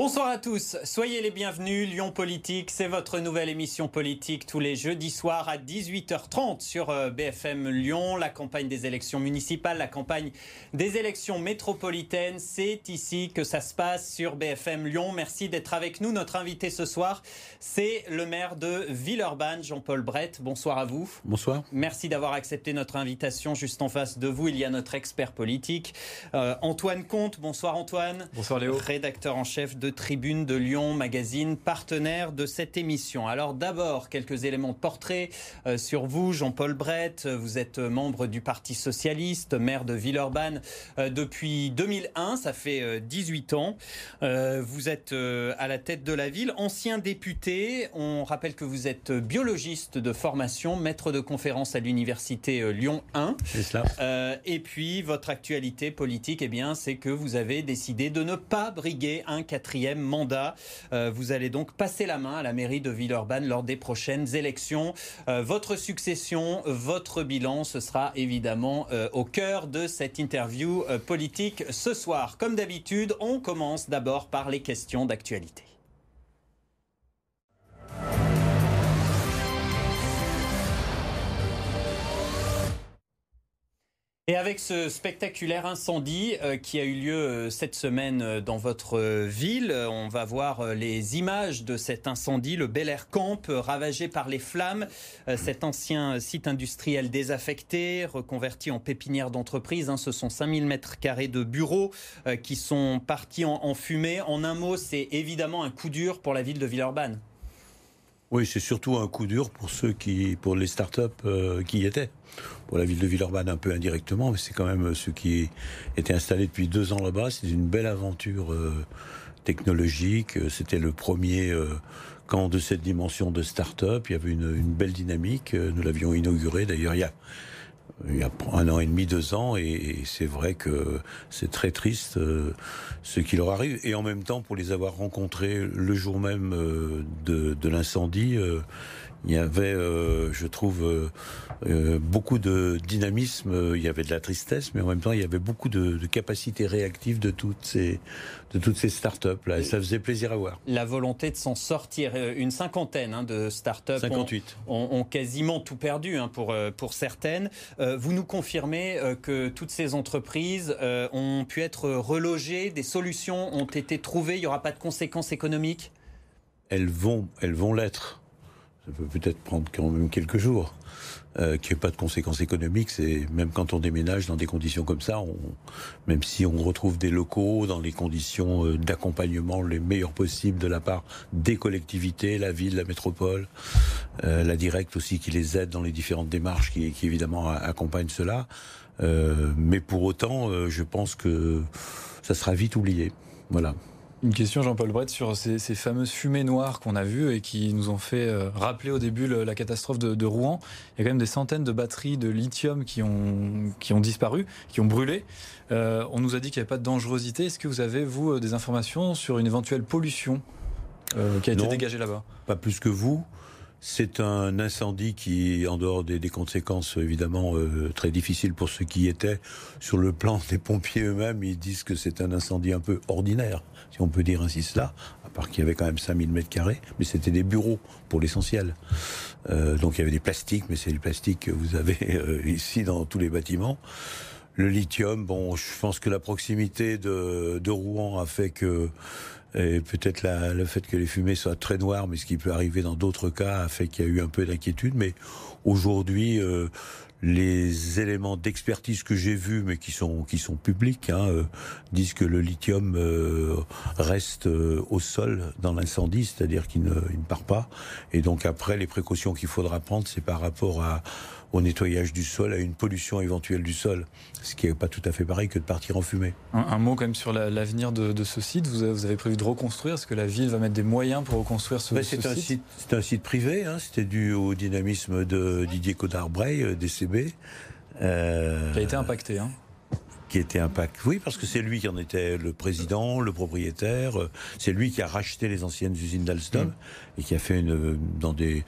Bonsoir à tous, soyez les bienvenus. Lyon Politique, c'est votre nouvelle émission politique tous les jeudis soirs à 18h30 sur euh, BFM Lyon. La campagne des élections municipales, la campagne des élections métropolitaines, c'est ici que ça se passe sur BFM Lyon. Merci d'être avec nous. Notre invité ce soir, c'est le maire de Villeurbanne, Jean-Paul Brett. Bonsoir à vous. Bonsoir. Merci d'avoir accepté notre invitation. Juste en face de vous, il y a notre expert politique, euh, Antoine Comte. Bonsoir Antoine. Bonsoir Léo. Rédacteur en chef de Tribune de Lyon Magazine, partenaire de cette émission. Alors d'abord, quelques éléments de portrait euh, sur vous, Jean-Paul Brett. Vous êtes membre du Parti Socialiste, maire de Villeurbanne euh, depuis 2001, ça fait 18 euh, ans. vous êtes à la tête de la ville, ancien député. On rappelle que vous êtes biologiste de formation, maître de conférence à l'université Lyon 1. C'est cela. et puis votre actualité politique, eh bien, c'est que vous avez décidé de ne pas briguer un quatrième mandat. Euh, vous allez donc passer la main à la mairie de Villeurbanne lors des prochaines élections. Euh, votre succession, votre bilan, ce sera évidemment euh, au cœur de cette interview politique ce soir. Comme d'habitude, on commence d'abord par les questions d'actualité. Et avec ce spectaculaire incendie euh, qui a eu lieu euh, cette semaine euh, dans votre ville, on va voir les images de cet incendie, le Bel Air Camp ravagé par les flammes, cet ancien site industriel désaffecté, reconverti en pépinière d'entreprise. Hein, ce sont 5000 mètres carrés de bureaux qui sont partis en, en fumée. En un mot, c'est évidemment un coup dur pour la ville de Villeurbanne. Oui, c'est surtout un coup dur pour ceux qui, pour les start-up euh, qui y étaient. Pour la ville de Villeurbanne un peu indirectement, mais c'est quand même ceux qui étaient installés depuis deux ans là-bas. C'est une belle aventure euh, technologique. C'était le premier euh, camp de cette dimension de start-up. Il y avait une, une belle dynamique. Nous l'avions inauguré. D'ailleurs, il y a il y a un an et demi, deux ans, et, c'est vrai que c'est très triste euh, ce qui leur arrive. Et en même temps, pour les avoir rencontrés le jour même euh, de, l'incendie, euh, il y avait, euh, je trouve, euh, euh, beaucoup de dynamisme. Il y avait de la tristesse, mais en même temps, il y avait beaucoup de, de capacités réactives de toutes ces, de toutes ces start-up là. Et ça faisait plaisir à voir. La volonté de s'en sortir, une cinquantaine hein, de start-up 58. Ont, ont, quasiment tout perdu hein, pour pour certaines. vous nous confirmez que toutes ces entreprises ont pu être relogées, des solutions ont été trouvées. Il n'y aura pas de conséquences économiques? Elles vont, elles vont l'être ça peut peut-être prendre quand même quelques jours. Euh, qu'il n'y ait pas de conséquences économiques, c'est même quand on déménage dans des conditions comme ça, on, même si on retrouve des locaux dans les conditions euh, d'accompagnement les meilleures possibles de la part des collectivités, la ville, la métropole, euh, la directe aussi qui les aide dans les différentes démarches qui, qui évidemment accompagnent cela. Euh, mais pour autant, euh, je pense que ça sera vite oublié. Voilà. Une question, Jean-Paul Brett, sur ces, ces, fameuses fumées noires qu'on a vues et qui nous ont fait euh, rappeler au début le, la catastrophe de, de, Rouen. Il y a quand même des centaines de batteries de lithium qui ont, qui ont disparu, qui ont brûlé. Euh, on nous a dit qu'il n'y avait pas de dangerosité. Est-ce que vous avez, vous, euh, des informations sur une éventuelle pollution euh, qui a été non, dégagée là-bas? Pas plus que vous. C'est un incendie qui, en dehors des, des conséquences évidemment euh, très difficiles pour ceux qui y étaient, sur le plan des pompiers eux-mêmes, ils disent que c'est un incendie un peu ordinaire, si on peut dire ainsi cela, à part qu'il y avait quand même 5000 mètres carrés, mais c'était des bureaux pour l'essentiel. Euh, donc il y avait des plastiques, mais c'est du plastique que vous avez euh, ici dans tous les bâtiments. Le lithium, bon, je pense que la proximité de, de Rouen a fait que et peut-être le fait que les fumées soient très noires, mais ce qui peut arriver dans d'autres cas, a fait qu'il y a eu un peu d'inquiétude. Mais aujourd'hui, euh, les éléments d'expertise que j'ai vus, mais qui sont qui sont publics, hein, euh, disent que le lithium euh, reste euh, au sol dans l'incendie, c'est-à-dire qu'il ne, il ne part pas. Et donc après, les précautions qu'il faudra prendre, c'est par rapport à au nettoyage du sol, à une pollution éventuelle du sol, ce qui n'est pas tout à fait pareil que de partir en fumée. Un, un mot quand même sur l'avenir la, de, de, ce site. Vous avez, vous avez, prévu de reconstruire Est-ce que la ville va mettre des moyens pour reconstruire ce, ben, ce un site, C'est un site privé, hein, c'était dû au dynamisme de Didier Codard-Bray, DCB. Euh, qui a été impacté. Hein qui était impact. Oui, parce que c'est lui qui en était le président, le propriétaire. C'est lui qui a racheté les anciennes usines d'Alstom mmh. et qui a fait une, dans des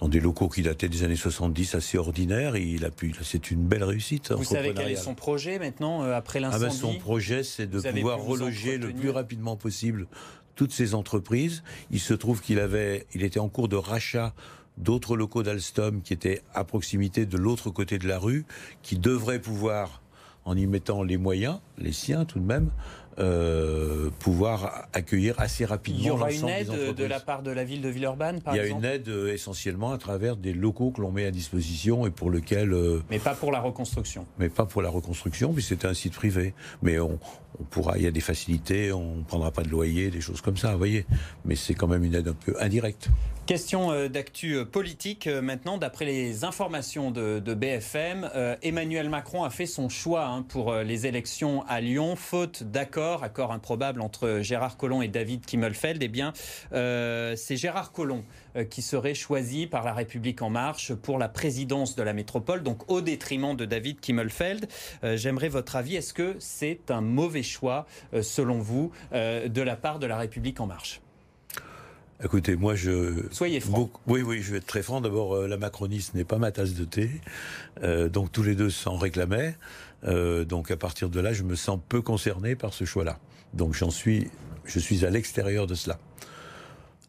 dans des locaux qui dataient des années 70 assez ordinaires. Il a pu, c'est une belle réussite. Vous savez quel est son projet maintenant euh, après l'incendie ah ben Son projet, c'est de pouvoir reloger le plus rapidement possible toutes ces entreprises. Il se trouve qu'il avait, il était en cours de rachat d'autres locaux d'Alstom qui étaient à proximité de l'autre côté de la rue, qui devraient pouvoir, en y mettant les moyens, les siens tout de même, euh, pouvoir accueillir assez rapidement. Il y aura une aide de la part de la ville de Villeurbanne, par exemple Il y a une aide euh, essentiellement à travers des locaux que l'on met à disposition et pour lesquels. Euh, mais pas pour la reconstruction. Mais pas pour la reconstruction, puis c'est un site privé. Mais on, on pourra, il y a des facilités, on ne prendra pas de loyer, des choses comme ça, vous voyez. Mais c'est quand même une aide un peu indirecte. Question euh, d'actu euh, politique euh, maintenant. D'après les informations de, BFM, Emmanuel Macron a fait son choix hein, pour les élections à Lyon, faute d'accord, accord improbable entre Gérard Collomb et David Kimmelfeld. Eh bien, c'est Gérard Collomb qui serait choisi par La République En Marche pour la présidence de la métropole, donc au détriment de David Kimmelfeld. J'aimerais votre avis. Est-ce que c'est un mauvais choix, selon vous, de la part de La République En Marche? Écoutez, moi je. Soyez franc. oui, oui, je vais être très franc. D'abord, euh, la macroniste n'est pas ma tasse de thé. Euh, donc tous les deux s'en réclamaient. Euh, donc à partir de là, je me sens peu concerné par ce choix-là. Donc j'en suis, je suis à l'extérieur de cela.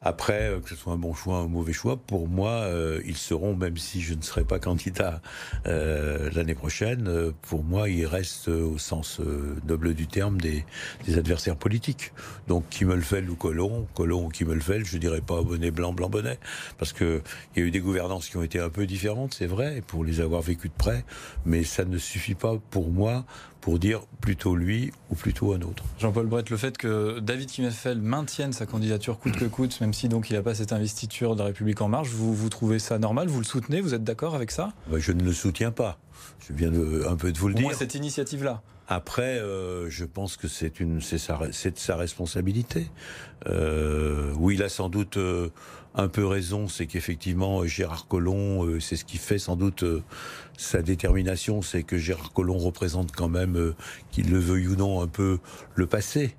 Après, euh, que ce soit un bon choix ou un mauvais choix, pour moi, euh, ils seront, même si je ne serai pas candidat euh, l'année prochaine, pour moi, ils restent au sens noble du terme des, des adversaires politiques. Donc Kimmelfeld ou Colomb, Colomb ou Kimmelfeld, je dirais pas bonnet blanc, blanc bonnet, parce que il y a eu des gouvernances qui ont été un peu différentes, c'est vrai, pour les avoir vécues de près, mais ça ne suffit pas pour moi pour dire plutôt lui ou plutôt un autre. Jean-Paul Brett, le fait que David Kimmelfeld maintienne sa candidature coûte que coûte, même si donc il n'a pas cette investiture de la République en marche, vous, vous trouvez ça normal? Vous le soutenez? Vous êtes d'accord avec ça? Bah, Je ne le soutiens pas. Je viens de, un peu de vous le dire. Moi, cette initiative-là. Après, euh, je pense que c'est une, c'est sa, sa responsabilité. Euh, oui, il a sans doute euh, un peu raison, c'est qu'effectivement Gérard Collomb, euh, c'est ce qui fait sans doute euh, sa détermination, c'est que Gérard Collomb représente quand même, euh, qu'il le veuille ou non, un peu le passé.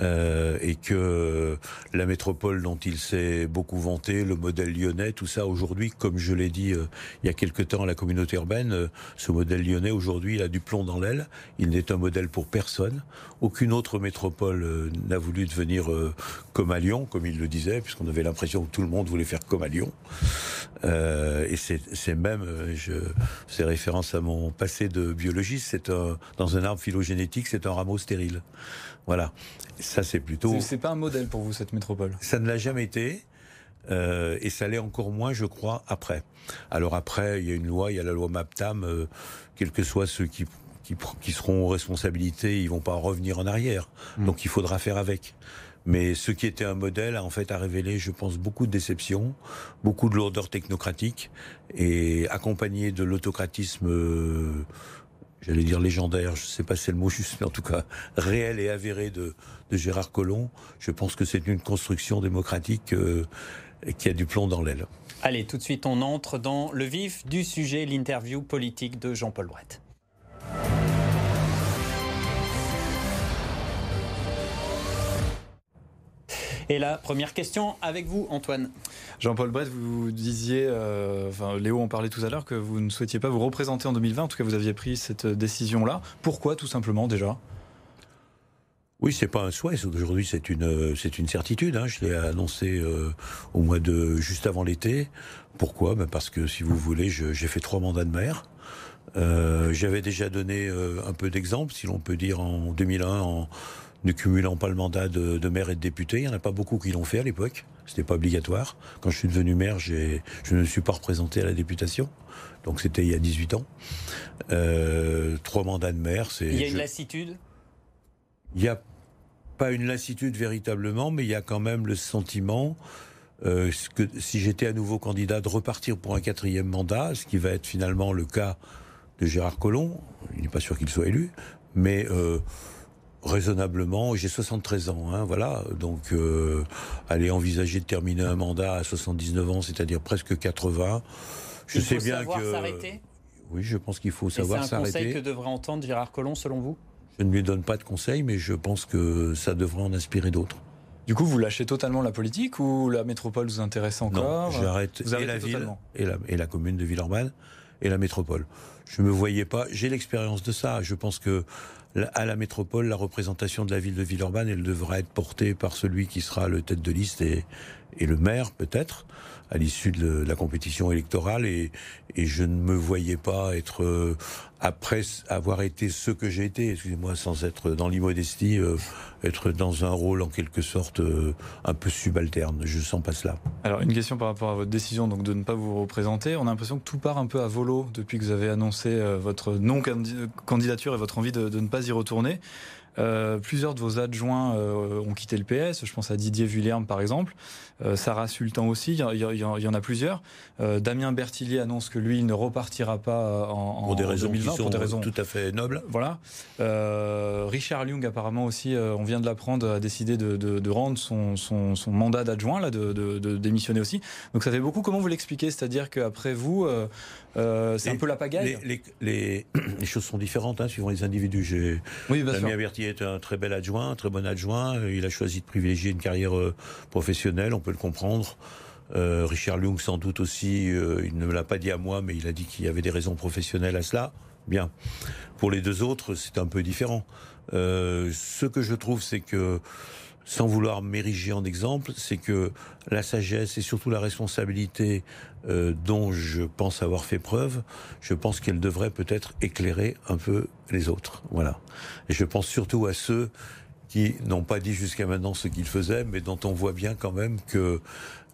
Euh, et que la métropole dont il s'est beaucoup vanté, le modèle lyonnais, tout ça aujourd'hui, comme je l'ai dit euh, il y a quelque temps à la communauté urbaine, euh, ce modèle lyonnais aujourd'hui il a du plomb dans l'aile. Il n'est un modèle pour personne. Aucune autre métropole n'a voulu devenir comme à Lyon, comme il le disait, puisqu'on avait l'impression que tout le monde voulait faire comme à Lyon. et c'est même, je fais référence à mon passé de biologiste, c'est dans un arbre phylogénétique, c'est un rameau stérile. Voilà. Ça, c'est plutôt. C'est pas un modèle pour vous, cette métropole? Ça ne l'a jamais été. Euh, et ça l'est encore moins, je crois, après. Alors après, il y a une loi, il y a la loi MAPTAM, euh, quels que soient ceux qui, qui, seront aux responsabilités, ils vont pas revenir en arrière. Hmm. Donc il faudra faire avec. Mais ce qui était un modèle, en fait, a révélé, je pense, beaucoup de déceptions, beaucoup de lourdeur technocratique, et accompagné de l'autocratisme euh, j'allais dire légendaire, je ne sais pas si c'est le mot juste, mais en tout cas réel et avéré de, Gérard Collomb, je pense que c'est une construction démocratique euh, qui a du plomb dans l'aile. Allez, tout de suite, on entre dans le vif du sujet, l'interview politique de Jean-Paul Brett. Et la première question avec vous, Antoine. Jean-Paul Brett, vous disiez, euh, enfin, Léo en parlait tout à l'heure, que vous ne souhaitiez pas vous représenter en 2020. En tout cas, vous aviez pris cette décision-là. Pourquoi, tout simplement, déjà? Oui, c'est pas un souhait. Aujourd'hui, c'est une c'est une certitude. Hein. Je l'ai annoncé euh, au mois de juste avant l'été. Pourquoi? Ben Parce que si vous voulez, j'ai fait trois mandats de maire. Euh, J'avais déjà donné euh, un peu d'exemple, si l'on peut dire, en 2001, en ne cumulant pas le mandat de, maire et de député. Il n'y en a pas beaucoup qui l'ont fait à l'époque. C'était pas obligatoire. Quand je suis devenu maire, je ne me suis pas représenté à la députation. Donc c'était il y a 18 ans. Euh, trois mandats de maire, c'est. Il y a une lassitude? Il n'y a pas une lassitude véritablement, mais il y a quand même le sentiment euh, que si j'étais à nouveau candidat, de repartir pour un quatrième mandat, ce qui va être finalement le cas de Gérard Collomb. Il n'est pas sûr qu'il soit élu, mais euh, raisonnablement, j'ai 73 ans, hein, voilà, donc euh, aller envisager de terminer un mandat à 79 ans, c'est-à-dire presque 80, je Il sais faut bien savoir que s'arrêter. Oui, je pense qu'il faut savoir s'arrêter. C'est un conseil que devrait entendre Gérard Collomb, selon vous? Je ne lui donne pas de conseil, mais je pense que ça devrait en inspirer d'autres. Du coup, vous lâchez totalement la politique ou la métropole vous intéresse encore? Non, j'arrête et la ville et la, et la commune de Villeurbanne et la métropole. Je me voyais pas. J'ai l'expérience de ça. Je pense que à la métropole, la représentation de la ville de Villeurbanne, elle devra être portée par celui qui sera le tête de liste et, et le maire peut-être à l'issue de la compétition électorale et, je ne me voyais pas être euh, après avoir été ce que j'ai été, excusez-moi, sans être dans l'immodestie, euh, être dans un rôle en quelque sorte euh, un peu subalterne. Je sens pas cela. Alors une question par rapport à votre décision donc de ne pas vous représenter. On a l'impression que tout part un peu à volo depuis que vous avez annoncé votre non candidature et votre envie de ne pas y retourner. Euh, plusieurs de vos adjoints euh, ont quitté le PS. Je pense à Didier Vullierne, par exemple. Euh, Sarah Sultan aussi. Il y, en a plusieurs. Damien Bertillier annonce que lui, il ne repartira pas en, pour des raisons 2020, pour des raisons tout à fait nobles. Voilà. Richard Lyung, apparemment aussi, on vient de l'apprendre, a décidé de, rendre son, mandat d'adjoint, là, de, démissionner aussi. Donc ça fait beaucoup. Comment vous l'expliquez? C'est-à-dire qu'après vous, c'est un peu la pagaille? Les, choses sont différentes hein, suivant les individus. Oui, Damien Bertillier est un très bel adjoint, un très bon adjoint. Il a choisi de privilégier une carrière euh, professionnelle, on peut le comprendre. Euh, Richard Lung, sans doute aussi, euh, il ne me l'a pas dit à moi, mais il a dit qu'il y avait des raisons professionnelles à cela. Bien. Pour les deux autres, c'est un peu différent. ce que je trouve, c'est que sans vouloir m'ériger en exemple, c'est que la sagesse et surtout la responsabilité euh, dont je pense avoir fait preuve, je pense qu'elle devrait peut-être éclairer un peu les autres. Voilà. Et je pense surtout à ceux qui n'ont pas dit jusqu'à maintenant ce qu'ils faisaient, mais dont on voit bien quand même que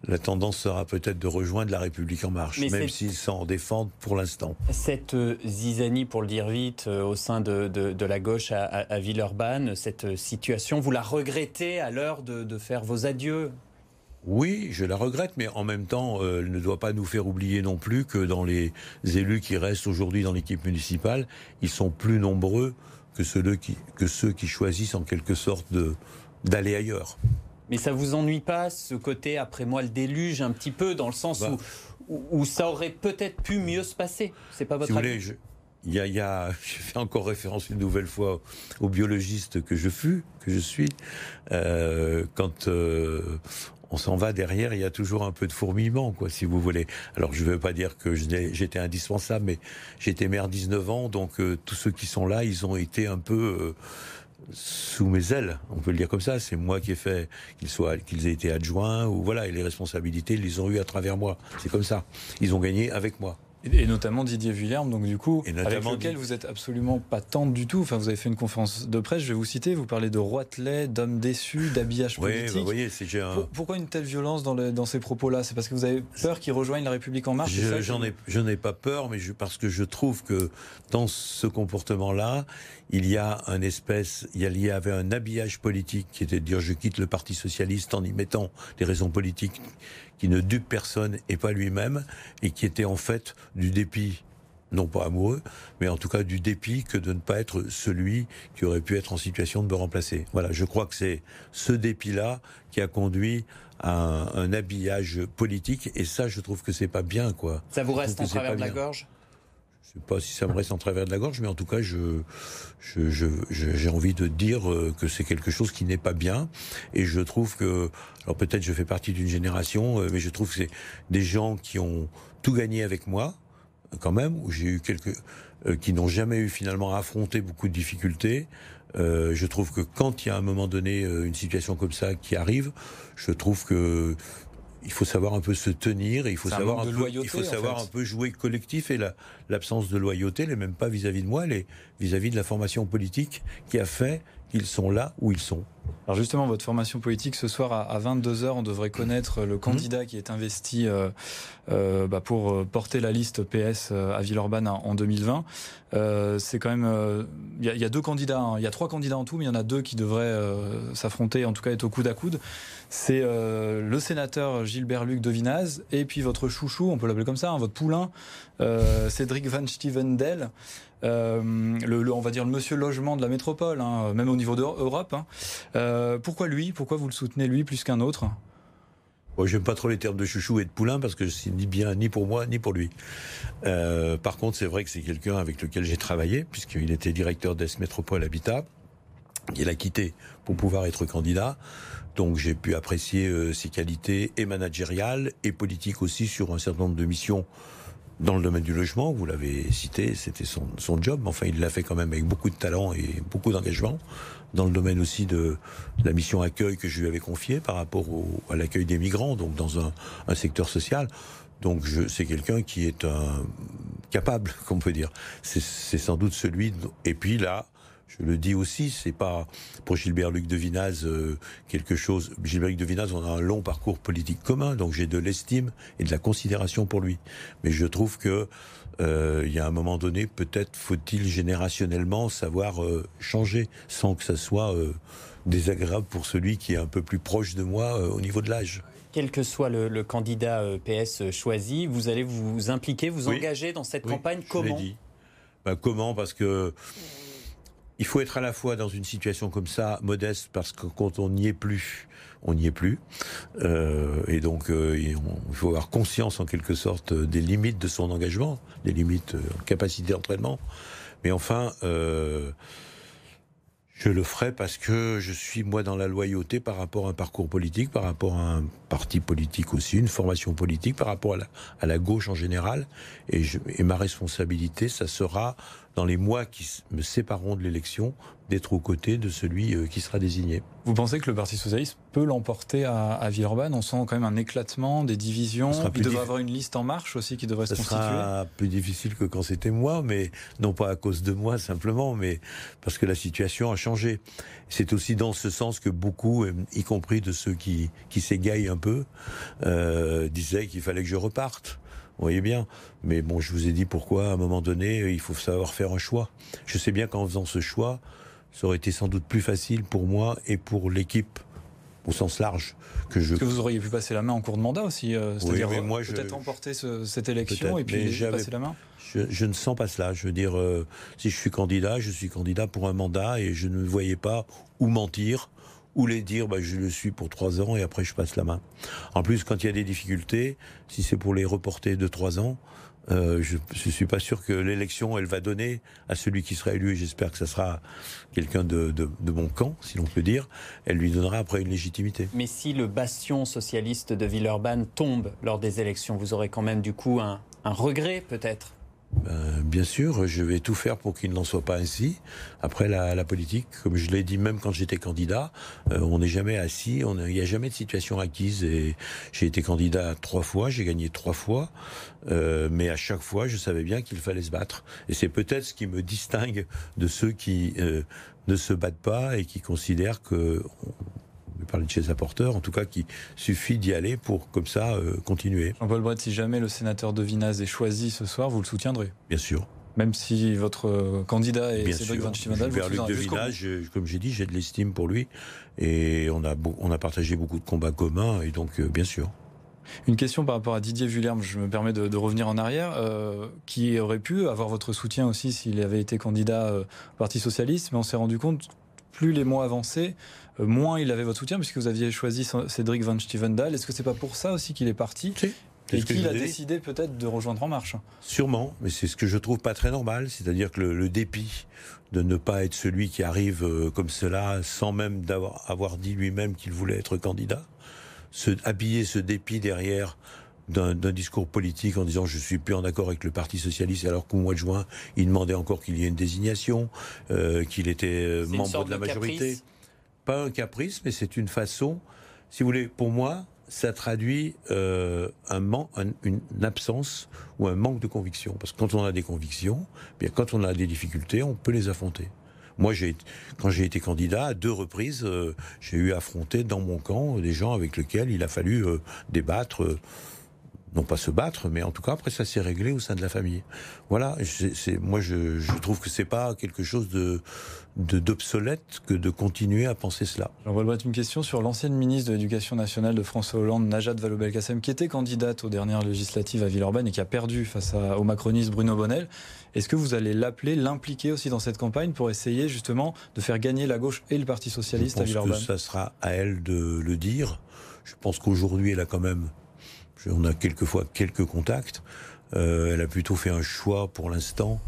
la tendance sera peut-être de rejoindre la République en marche, même s'ils s'en défendent pour l'instant. Cette euh, zizanie, pour le dire vite, euh, au sein de, la gauche à, Villeurbanne, cette euh, situation, vous la regrettez à l'heure de, faire vos adieux? Oui, je la regrette, mais en même temps, elle ne doit pas nous faire oublier non plus que dans les élus qui restent aujourd'hui dans l'équipe municipale, ils sont plus nombreux que ceux qui, que ceux qui choisissent en quelque sorte d'aller ailleurs. Mais ça vous ennuie pas ce côté après moi le déluge un petit peu dans le sens bah. où, où, ça aurait peut-être pu mieux se passer? C'est pas votre si avis? je... Il y, a, y a, je fais encore référence une nouvelle fois au biologiste que je fus, que je suis. Euh, quand euh, on s'en va derrière, il y a toujours un peu de fourmillement, quoi, si vous voulez. Alors, je ne veux pas dire que j'étais indispensable, mais j'étais maire 19 ans, donc euh, tous ceux qui sont là, ils ont été un peu sous mes ailes, on peut le dire comme ça. C'est moi qui ai fait qu'ils soient, qu'ils aient été adjoints ou voilà, et les responsabilités, ils les ont eu à travers moi. C'est comme ça. Ils ont gagné avec moi. Et notamment Didier Villerme, donc du coup, avec lequel vous êtes absolument pas tendre du tout. Enfin, vous avez fait une conférence de presse, je vais vous citer, vous parlez de roitelet, d'hommes déçus, d'habillage politique. Oui, bah, voyez, c'est Pourquoi une telle violence dans, dans ces propos-là? C'est parce que vous avez peur qu'ils rejoignent la République en marche Je, j'en ai, je n'ai pas peur, mais je, parce que je trouve que dans ce comportement-là, il y a un espèce, il y avait un habillage politique qui était de dire je quitte le Parti socialiste en y mettant des raisons politiques qui ne dupe personne et pas lui-même, et qui était en fait du dépit non pas amoureux, mais en tout cas du dépit que de ne pas être celui qui aurait pu être en situation de me remplacer. Voilà, je crois que c'est ce dépit-là qui a conduit à un, habillage politique, et ça, je trouve que c'est pas bien, quoi. Ça vous reste en travers de la gorge? Je sais pas si ça me reste en travers de la gorge, mais en tout cas, je, j'ai envie de dire euh, que c'est quelque chose qui n'est pas bien. Et je trouve que, alors peut-être je fais partie d'une génération, euh, mais je trouve que c'est des gens qui ont tout gagné avec moi, quand même, où j'ai eu quelques, euh, qui n'ont jamais eu finalement à affronter beaucoup de difficultés. je trouve que quand il y a à un moment donné une situation comme ça qui arrive, je trouve que il faut savoir un peu se tenir, il faut savoir un, peu, il faut savoir un peu jouer collectif et l'absence de loyauté, n'est même pas vis-à-vis de moi, vis à -vis de la formation politique qui a fait qu'ils sont là où ils sont. Alors justement, votre formation politique, ce soir à 22h, on devrait connaître le candidat qui est investi euh, euh, bah, pour euh, porter la liste PS à Villeurbanne en 2020. c'est quand même... Il y, a deux candidats, hein. il y a trois candidats en tout, mais il y en a deux qui devraient s'affronter, en tout cas être au coude à coude. C'est le sénateur Gilbert Luc de Vinaz et puis votre chouchou, on peut l'appeler comme ça, hein, votre poulain, Cédric Van Stevendel. Euh, le, on va dire le monsieur logement de la métropole, hein, même au niveau d'Europe. Hein. Euh, pourquoi lui? Pourquoi vous le soutenez lui plus qu'un autre? Moi, j'aime pas trop les termes de chouchou et de poulain parce que c'est ni bien ni pour moi ni pour lui. Euh, par contre, c'est vrai que c'est quelqu'un avec lequel j'ai travaillé puisqu'il était directeur d'Est Métropole Habitat. Il a quitté pour pouvoir être candidat. Donc j'ai pu apprécier ses qualités et managériales et politiques aussi sur un certain nombre de missions dans le domaine du logement, vous l'avez cité, c'était son, son job, enfin il l'a fait quand même avec beaucoup de talent et beaucoup d'engagement. Dans le domaine aussi de la mission accueil que je lui avais confiée par rapport à l'accueil des migrants, donc dans un, un secteur social. Donc c'est quelqu'un qui est un capable, qu'on peut dire. C'est sans doute celui. Et puis là, je le dis aussi, c'est pas pour Gilbert Luc de Vinaz euh, quelque chose. Gilbert Luc de Vinaz, on a un long parcours politique commun, donc j'ai de l'estime et de la considération pour lui. Mais je trouve que euh, il y a un moment donné, peut-être faut-il générationnellement savoir euh, changer sans que ça soit désagréable pour celui qui est un peu plus proche de moi au niveau de l'âge quel que soit le, candidat PS choisi, vous allez vous impliquer, vous engager dans cette campagne? Comment? dit. Ben, comment? Parce que il faut être à la fois dans une situation comme ça, modeste, parce que quand on n'y est plus, on n'y est plus. Euh, et donc, euh, il faut avoir conscience, en quelque sorte, des limites de son engagement, des limites en euh, capacité d'entraînement. Mais enfin, euh, je le ferai parce que je suis, moi, dans la loyauté par rapport à un parcours politique, par rapport à un parti politique aussi, une formation politique, par rapport à la, gauche en général. Et, et ma responsabilité, ça sera dans les mois qui me sépareront de l'élection, d'être aux côtés de celui euh, qui sera désigné. Vous pensez que le Parti Socialiste peut l'emporter à, à Villeurbanne? On sent quand même un éclatement, des divisions. Il devrait avoir une liste en marche aussi qui devrait se constituer. Ce sera plus difficile que quand c'était moi, mais non pas à cause de moi simplement, mais parce que la situation a changé. C'est aussi dans ce sens que beaucoup, euh, y compris de ceux qui, qui s'égaillent un peu, euh, disaient qu'il fallait que je reparte. Vous voyez bien. Mais bon, je vous ai dit pourquoi, à un moment donné, il faut savoir faire un choix. Je sais bien qu'en faisant ce choix, ça aurait été sans doute plus facile pour moi et pour l'équipe au sens large que je. Que vous auriez pu passer la main en cours de mandat aussi, euh, c'est-à-dire peut-être remporter cette élection et puis passer la main. Je, ne sens pas cela. Je veux dire, euh, si je suis candidat, je suis candidat pour un mandat et je ne voyais pas où mentir ou les dire bah, je le suis pour trois ans et après je passe la main. En plus, quand il y a des difficultés, si c'est pour les reporter de trois ans, euh, je ne suis pas sûr que l'élection, elle va donner à celui qui sera élu, et j'espère que ça sera quelqu'un de, de, bon camp, si l'on peut dire, elle lui donnera après une légitimité. Mais si le bastion socialiste de Villeurbanne tombe lors des élections, vous aurez quand même du coup un regret peut-être? Ben, bien sûr, je vais tout faire pour qu'il n'en soit pas ainsi. Après, la, la politique, comme je l'ai dit même quand j'étais candidat, euh, on n'est jamais assis, il n'y a jamais de situation acquise. Et j'ai été candidat trois fois, j'ai gagné trois fois, euh, mais à chaque fois, je savais bien qu'il fallait se battre. Et c'est peut-être ce qui me distingue de ceux qui euh, ne se battent pas et qui considèrent que parler de chez apporteurs, en tout cas qu'il suffit d'y aller pour comme ça euh, continuer. Jean-Paul Brett, si jamais le sénateur de Vinaz est choisi ce soir, vous le soutiendrez Bien sûr. Même si votre euh, candidat est Cédric Van Stevendal, vous Luc de Vinaz, comme j'ai dit, j'ai de l'estime pour lui et on a, on a partagé beaucoup de combats communs et donc euh, bien sûr. Une question par rapport à Didier Vullerme, je me permets de, revenir en arrière, qui aurait pu avoir votre soutien aussi s'il avait été candidat au Parti Socialiste, mais on s'est rendu compte plus les mois avançaient, euh, moins il avait votre soutien, puisque vous aviez choisi Cédric Van Stevendal. Est-ce que c'est pas pour ça aussi qu'il est parti et qu'il a décidé peut-être de rejoindre En Marche? Sûrement, mais c'est ce que je trouve pas très normal, c'est-à-dire que le, dépit de ne pas être celui qui arrive euh, comme cela, sans même d'avoir avoir dit lui-même qu'il voulait être candidat, se, habiller ce dépit derrière d'un discours politique en disant je suis plus en accord avec le Parti socialiste alors qu'au mois de juin il demandait encore qu'il y ait une désignation, euh, qu'il était euh, membre de la majorité. Pas un caprice, mais c'est une façon, si vous voulez, pour moi, ça traduit euh, un manque, une absence ou un manque de conviction. Parce que quand on a des convictions, bien quand on a des difficultés, on peut les affronter. Moi, quand j'ai été candidat, à deux reprises, euh, j'ai eu à affronter dans mon camp des gens avec lesquels il a fallu euh, débattre non pas se battre, mais en tout cas après ça s'est réglé au sein de la famille. Voilà, c'est moi je, je, trouve que c'est pas quelque chose de d'obsolète que de continuer à penser cela. On va une question sur l'ancienne ministre de l'Éducation nationale de François Hollande, Najat Vallaud-Belkacem, qui était candidate aux dernières législatives à Villeurbanne et qui a perdu face au macroniste Bruno Bonnel. Est-ce que vous allez l'appeler, l'impliquer aussi dans cette campagne pour essayer justement de faire gagner la gauche et le Parti socialiste à Villeurbanne que Ça sera à elle de le dire. Je pense qu'aujourd'hui, elle a quand même on a quelquefois quelques contacts. Euh, elle a plutôt fait un choix pour l'instant,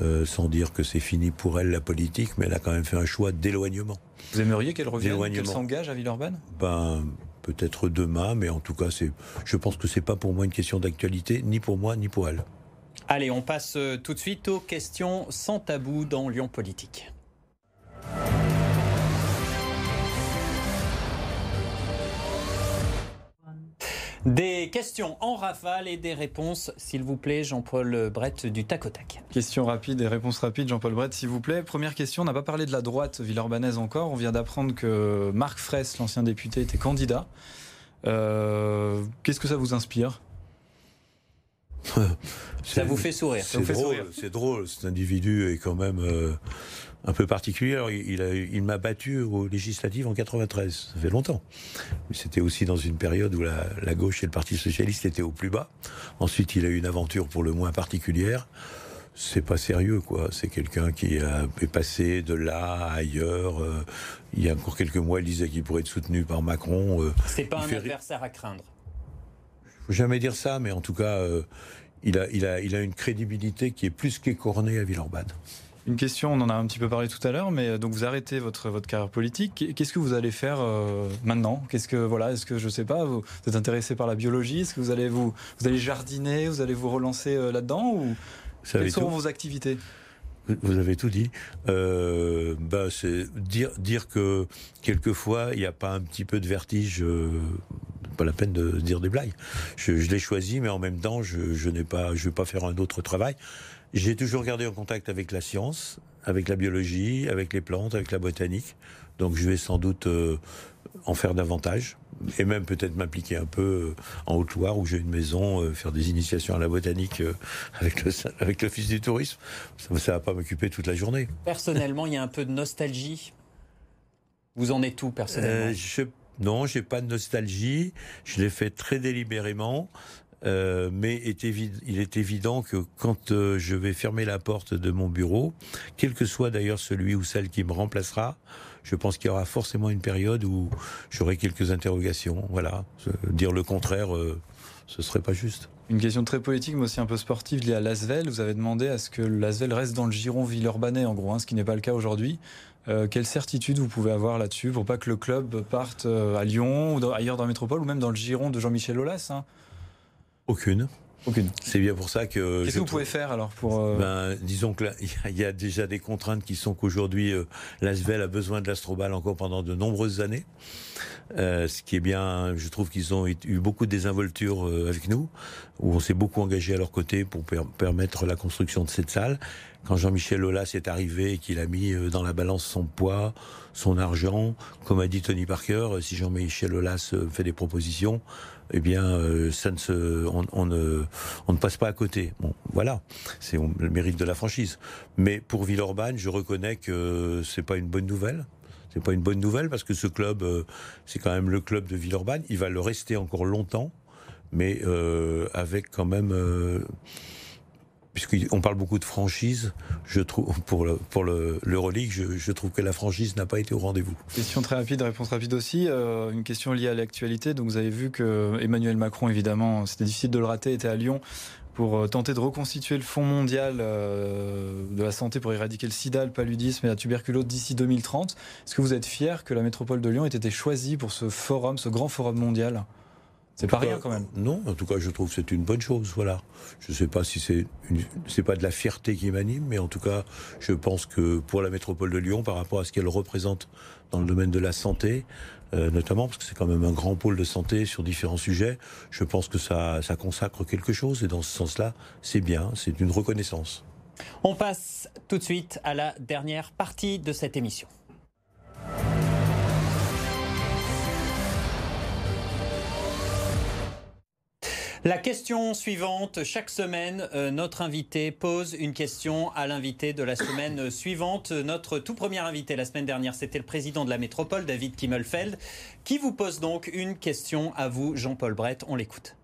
euh, sans dire que c'est fini pour elle la politique, mais elle a quand même fait un choix d'éloignement. Vous aimeriez qu'elle revienne, qu'elle s'engage à Villeurbanne? Ben peut-être demain, mais en tout cas, c'est, je pense que c'est pas pour moi une question d'actualité, ni pour moi, ni pour elle. Allez, on passe euh, tout de suite aux questions sans tabou dans Lyon Politique. Des questions en rafale et des réponses, s'il vous plaît, Jean-Paul Brett du tac au tac. Question rapide et réponse rapide, Jean-Paul Brett, s'il vous plaît. Première question, on n'a pas parlé de la droite villeurbanaise encore. On vient d'apprendre que Marc Fraisse, l'ancien député, était candidat. Euh, qu'est-ce que ça vous inspire? Ça vous fait sourire. C'est drôle, c'est drôle. Cet individu est quand même euh, un peu particulier. il, il m'a battu aux législatives en 93. Ça fait longtemps. Mais c'était aussi dans une période où la, la, gauche et le Parti socialiste étaient au plus bas. Ensuite, il a eu une aventure pour le moins particulière. C'est pas sérieux, quoi. C'est quelqu'un qui a, est passé de là à ailleurs. Euh, il y a encore quelques mois, il disait qu'il pourrait être soutenu par Macron. Euh, c'est pas un adversaire à craindre. Faut jamais dire ça, mais en tout cas, euh, il, a, il, a, il a une crédibilité qui est plus qu'écornée à Villeurbanne. Une question, on en a un petit peu parlé tout à l'heure, mais euh, donc vous arrêtez votre, votre carrière politique. Qu'est-ce que vous allez faire euh, maintenant? Qu'est-ce que voilà Est-ce que je sais pas Vous êtes intéressé par la biologie? Est-ce que vous allez vous vous allez jardiner? Vous allez vous relancer euh, là-dedans? Ou quelles seront vos activités? Vous avez tout dit. Euh, bah, c'est dire dire que quelquefois il n'y a pas un petit peu de vertige. Pas la peine de dire des blagues. Je, je l'ai choisi, mais en même temps, je, je n'ai pas, je vais pas faire un autre travail. J'ai toujours gardé en contact avec la science, avec la biologie, avec les plantes, avec la botanique. Donc je vais sans doute euh, en faire davantage et même peut-être m'impliquer un peu euh, en Haute-Loire où j'ai une maison, euh, faire des initiations à la botanique avec le avec l'office du tourisme. Ça, ça va pas m'occuper toute la journée. Personnellement, il y a un peu de nostalgie. Vous en êtes où personnellement? Je, Non, j'ai pas de nostalgie. Je l'ai fait très délibérément. Euh, mais il est évident que quand euh, je vais fermer la porte de mon bureau, quel que soit d'ailleurs celui ou celle qui me remplacera, je pense qu'il y aura forcément une période où j'aurai quelques interrogations. Voilà, dire le contraire, euh, ce serait pas juste. Une question très politique, mais aussi un peu sportive liée à l'Asvel. Vous avez demandé à ce que l'Asvel reste dans le giron Villeurbanais, en gros, hein, ce qui n'est pas le cas aujourd'hui. Euh, quelle certitude vous pouvez avoir là-dessus pour pas que le club parte à Lyon ou ailleurs dans la métropole ou même dans le giron de Jean-Michel Aulas hein? Aucune. Aucune. C'est bien pour ça que. Qu'est-ce que vous pouvez faire alors pour. Euh, ben, disons que il y a déjà des contraintes qui sont qu'aujourd'hui, euh, l'Asvel a besoin de l'Astrobal encore pendant de nombreuses années. Euh, ce qui est bien, je trouve qu'ils ont eu beaucoup de désinvolture euh, avec nous, où on s'est beaucoup engagé à leur côté pour permettre la construction de cette salle. Quand Jean-Michel Aulas est arrivé et qu'il a mis dans la balance son poids, son argent, comme a dit Tony Parker, si Jean-Michel Aulas fait des propositions, eh bien, euh, ça ne se, on, ne, on ne passe pas à côté. Bon, voilà, c'est le mérite de la franchise. Mais pour Villeurbanne, je reconnais que c'est pas une bonne nouvelle. C'est pas une bonne nouvelle parce que ce club, euh, c'est quand même le club de Villeurbanne. Il va le rester encore longtemps, mais euh, avec quand même puisqu'on parle beaucoup de franchise, je trouve pour le, pour le, l'Euroleague, je, trouve que la franchise n'a pas été au rendez-vous. Question très rapide, réponse rapide aussi. Euh, une question liée à l'actualité. Donc vous avez vu que Emmanuel Macron, évidemment, c'était difficile de le rater, était à Lyon pour euh, tenter de reconstituer le Fonds mondial euh, de la santé pour éradiquer le sida, le paludisme et la tuberculose d'ici 2030. Est-ce que vous êtes fier que la métropole de Lyon ait été choisie pour ce forum, ce grand forum mondial? C'est pas rien quand même. Non, en tout cas, je trouve que c'est une bonne chose. Voilà. Je ne sais pas si c'est c'est pas de la fierté qui m'anime, mais en tout cas, je pense que pour la métropole de Lyon, par rapport à ce qu'elle représente dans le domaine de la santé, euh, notamment parce que c'est quand même un grand pôle de santé sur différents sujets, je pense que ça, ça consacre quelque chose et dans ce sens-là, c'est bien, c'est une reconnaissance. On passe tout de suite à la dernière partie de cette émission. La question suivante, chaque semaine, euh, notre invité pose une question à l'invité de la semaine suivante. Notre tout premier invité la semaine dernière, c'était le président de la métropole, David Kimmelfeld, qui vous pose donc une question à vous, Jean-Paul Brett. On l'écoute.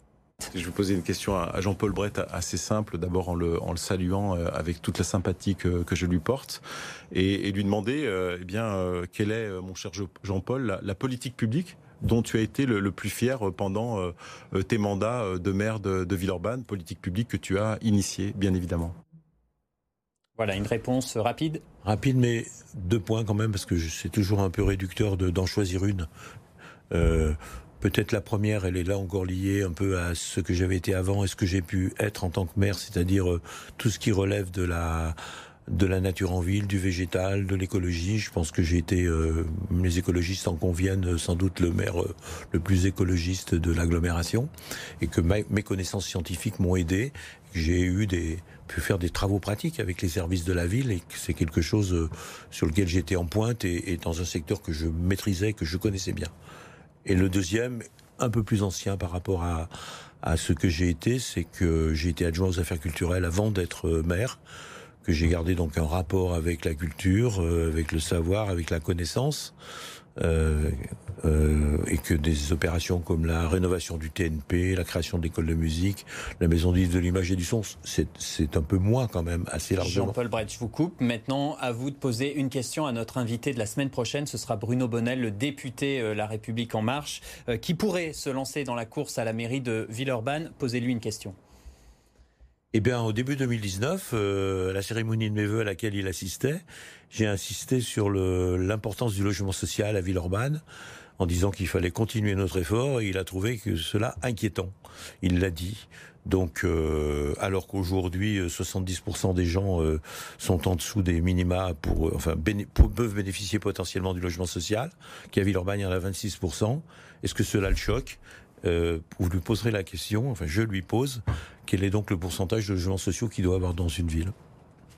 Je vais poser une question à Jean-Paul Brett assez simple, d'abord en le, saluant euh, avec toute la sympathie que, je lui porte, et, lui demander euh, eh bien, quelle est, mon cher Jean-Paul, la politique publique dont tu as été le, plus fier pendant euh, tes mandats euh, de maire de, de Villeurbanne, politique publique que tu as initiée, bien évidemment Voilà, une réponse rapide Rapide, mais deux points quand même, parce que c'est toujours un peu réducteur d'en choisir une. Euh, Peut-être la première, elle est là encore liée un peu à ce que j'avais été avant et ce que j'ai pu être en tant que maire, c'est-à-dire euh, tout ce qui relève de la de la nature en ville, du végétal, de l'écologie. Je pense que j'ai été, euh, les écologistes en conviennent, sans doute le maire euh, le plus écologiste de l'agglomération, et que mes connaissances scientifiques m'ont aidé. J'ai eu des pu faire des travaux pratiques avec les services de la ville et c'est quelque chose sur lequel j'étais en pointe et, et dans un secteur que je maîtrisais, que je connaissais bien. Et le deuxième, un peu plus ancien par rapport à, à ce que j'ai été, c'est que j'ai été adjoint aux affaires culturelles avant d'être euh, maire, que j'ai gardé donc un rapport avec la culture, euh, avec le savoir, avec la connaissance. Euh, euh, et que des opérations comme la rénovation du TNP, la création d'écoles de musique, la maison de l'image et du son, c'est un peu moins quand même, assez largement. Jean-Paul Brett, je vous coupe. Maintenant, à vous de poser une question à notre invité de la semaine prochaine. Ce sera Bruno Bonnel, le député La République En Marche, qui pourrait se lancer dans la course à la mairie de Villeurbanne. Posez-lui une question. Eh bien, au début 2019, euh, la cérémonie de mes voeux à laquelle il assistait, j'ai insisté sur l'importance du logement social à Villeurbanne en disant qu'il fallait continuer notre effort et il a trouvé que cela inquiétant. Il l'a dit. Donc, euh, alors qu'aujourd'hui 70% des gens euh, sont en dessous des minima pour, enfin, peuvent bénéficier potentiellement du logement social, qu'à Villeurbanne il y en a 26%. Est-ce que cela le choque? Euh, vous lui poserez la question, enfin je lui pose, quel est donc le pourcentage de logements sociaux qu'il doit avoir dans une ville?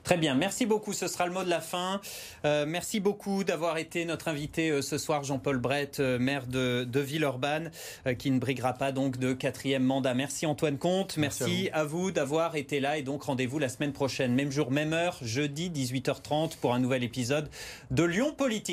Très bien, merci beaucoup. Ce sera le mot de la fin. Euh, merci beaucoup d'avoir été notre invité euh, ce soir, Jean-Paul Brett, maire de, Villeurbanne, qui ne briguera pas donc de quatrième mandat. Merci Antoine Comte. Merci, à vous, vous d'avoir été là et donc rendez-vous la semaine prochaine, même jour, même heure, jeudi 18h30 pour un nouvel épisode de Lyon Politique.